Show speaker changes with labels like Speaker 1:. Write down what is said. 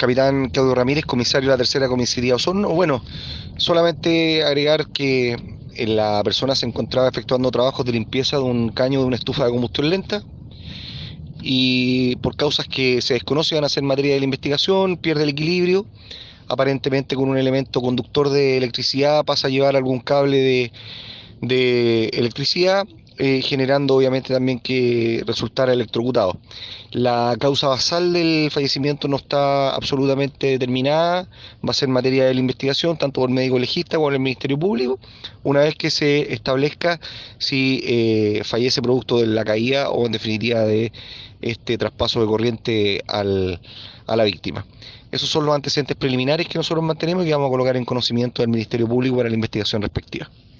Speaker 1: capitán Claudio Ramírez, comisario de la tercera comisaría Osorno. Bueno, solamente agregar que eh, la persona se encontraba efectuando trabajos de limpieza de un caño de una estufa de combustión lenta y por causas que se desconocen a ser materia de la investigación, pierde el equilibrio, aparentemente con un elemento conductor de electricidad pasa a llevar algún cable de electricidad eh, generando obviamente también que resultara electrocutado. La causa basal del fallecimiento no está absolutamente determinada, va a ser materia de la investigación, tanto por el médico legista como por el Ministerio Público, una vez que se establezca si eh, fallece producto de la caída o en definitiva de este traspaso de corriente al, a la víctima. Esos son los antecedentes preliminares que nosotros mantenemos y que vamos a colocar en conocimiento del Ministerio Público para la investigación respectiva.